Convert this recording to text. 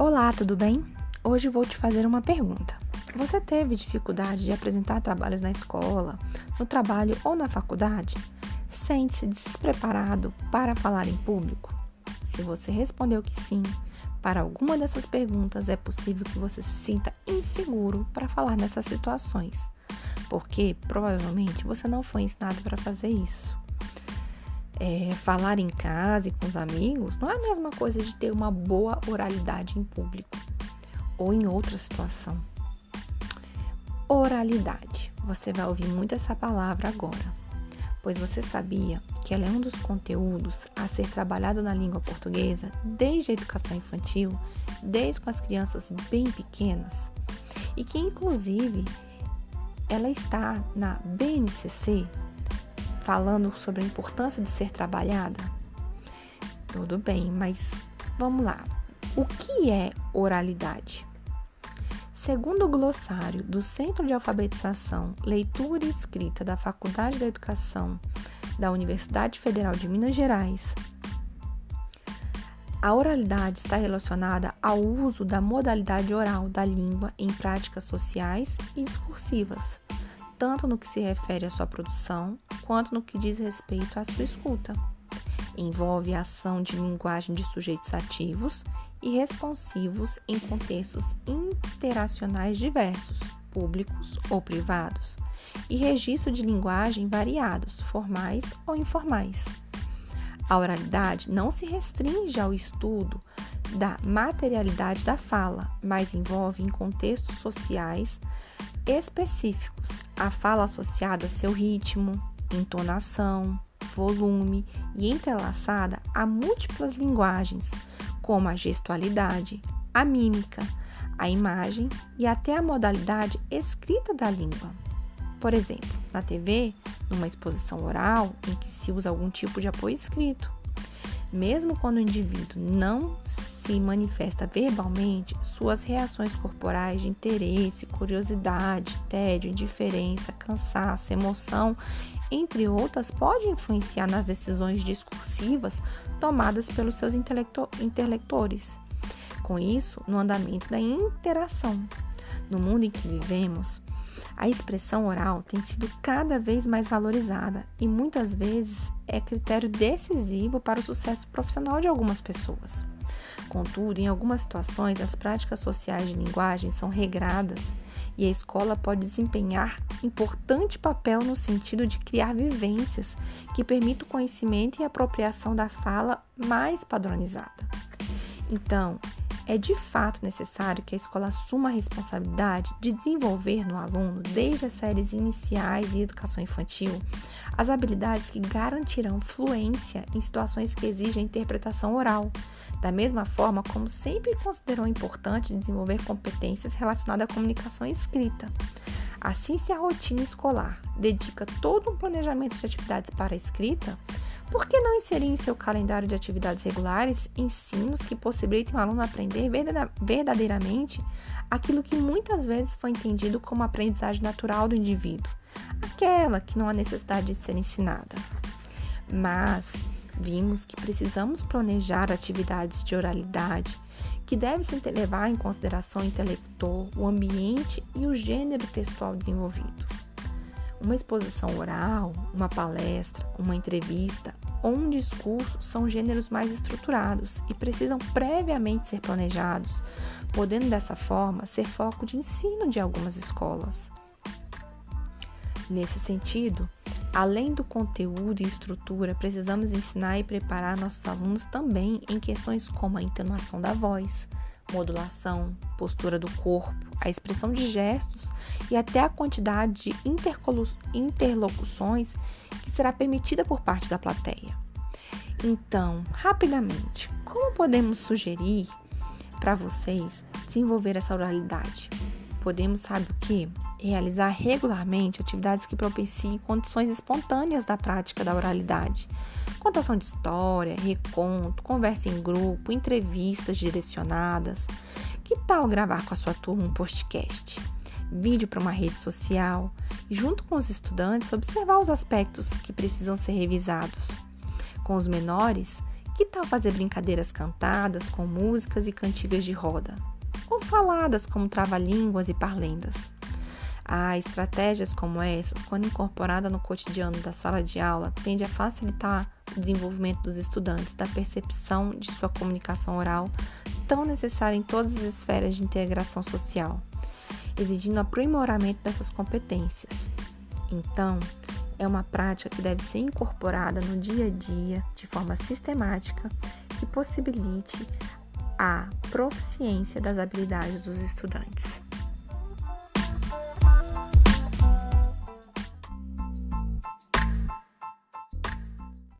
Olá, tudo bem? Hoje vou te fazer uma pergunta. Você teve dificuldade de apresentar trabalhos na escola, no trabalho ou na faculdade? Sente-se despreparado para falar em público? Se você respondeu que sim, para alguma dessas perguntas é possível que você se sinta inseguro para falar nessas situações, porque provavelmente você não foi ensinado para fazer isso é, falar em casa e com os amigos não é a mesma coisa de ter uma boa oralidade em público ou em outra situação. Oralidade. Você vai ouvir muito essa palavra agora, pois você sabia que ela é um dos conteúdos a ser trabalhado na língua portuguesa desde a educação infantil, desde com as crianças bem pequenas, e que inclusive ela está na BNCC, falando sobre a importância de ser trabalhada? Tudo bem, mas vamos lá. O que é oralidade? Segundo o glossário do Centro de Alfabetização, Leitura e Escrita da Faculdade da Educação da Universidade Federal de Minas Gerais, a oralidade está relacionada ao uso da modalidade oral da língua em práticas sociais e discursivas, tanto no que se refere à sua produção, quanto no que diz respeito à sua escuta. Envolve a ação de linguagem de sujeitos ativos e responsivos em contextos interacionais diversos, públicos ou privados, e registro de linguagem variados, formais ou informais. A oralidade não se restringe ao estudo da materialidade da fala, mas envolve em contextos sociais específicos a fala associada a seu ritmo, entonação, volume e entrelaçada a múltiplas linguagens, como a gestualidade, a mímica, a imagem e até a modalidade escrita da língua. Por exemplo, na TV, numa exposição oral em que se usa algum tipo de apoio escrito. Mesmo quando o indivíduo não se manifesta verbalmente, suas reações corporais de interesse, curiosidade, tédio, indiferença, cansaço, emoção, entre outras, podem influenciar nas decisões discursivas tomadas pelos seus intelectores. Com isso, no andamento da interação. No mundo em que vivemos, a expressão oral tem sido cada vez mais valorizada e muitas vezes é critério decisivo para o sucesso profissional de algumas pessoas. Contudo, em algumas situações, as práticas sociais de linguagem são regradas e a escola pode desempenhar importante papel no sentido de criar vivências que permitam o conhecimento e apropriação da fala mais padronizada. Então, é de fato necessário que a escola assuma a responsabilidade de desenvolver no aluno, desde as séries iniciais e educação infantil, as habilidades que garantirão fluência em situações que exigem interpretação oral, da mesma forma como sempre considerou importante desenvolver competências relacionadas à comunicação escrita. Assim, se a rotina escolar dedica todo um planejamento de atividades para a escrita, por que não inserir em seu calendário de atividades regulares ensinos que possibilitem o aluno aprender verdadeiramente aquilo que muitas vezes foi entendido como aprendizagem natural do indivíduo, aquela que não há necessidade de ser ensinada? Mas vimos que precisamos planejar atividades de oralidade que devem se levar em consideração o intelector, o ambiente e o gênero textual desenvolvido. Uma exposição oral, uma palestra, uma entrevista ou um discurso são gêneros mais estruturados e precisam previamente ser planejados, podendo dessa forma ser foco de ensino de algumas escolas. Nesse sentido, além do conteúdo e estrutura, precisamos ensinar e preparar nossos alunos também em questões como a entonação da voz, modulação, postura do corpo, a expressão de gestos e até a quantidade de interlocuções que será permitida por parte da plateia. Então, rapidamente, como podemos sugerir para vocês desenvolver essa oralidade? Podemos, sabe o que? Realizar regularmente atividades que propiciem condições espontâneas da prática da oralidade. Contação de história, reconto, conversa em grupo, entrevistas direcionadas. Que tal gravar com a sua turma um podcast? Vídeo para uma rede social e, junto com os estudantes, observar os aspectos que precisam ser revisados. Com os menores, Que tal fazer brincadeiras cantadas com músicas e cantigas de roda? Ou faladas como trava-línguas e parlendas? Ah, estratégias como essas, quando incorporada no cotidiano da sala de aula, tende a facilitar o desenvolvimento dos estudantes da percepção de sua comunicação oral, tão necessária em todas as esferas de integração social, exigindo aprimoramento dessas competências. Então, é uma prática que deve ser incorporada no dia a dia de forma sistemática que possibilite a proficiência das habilidades dos estudantes.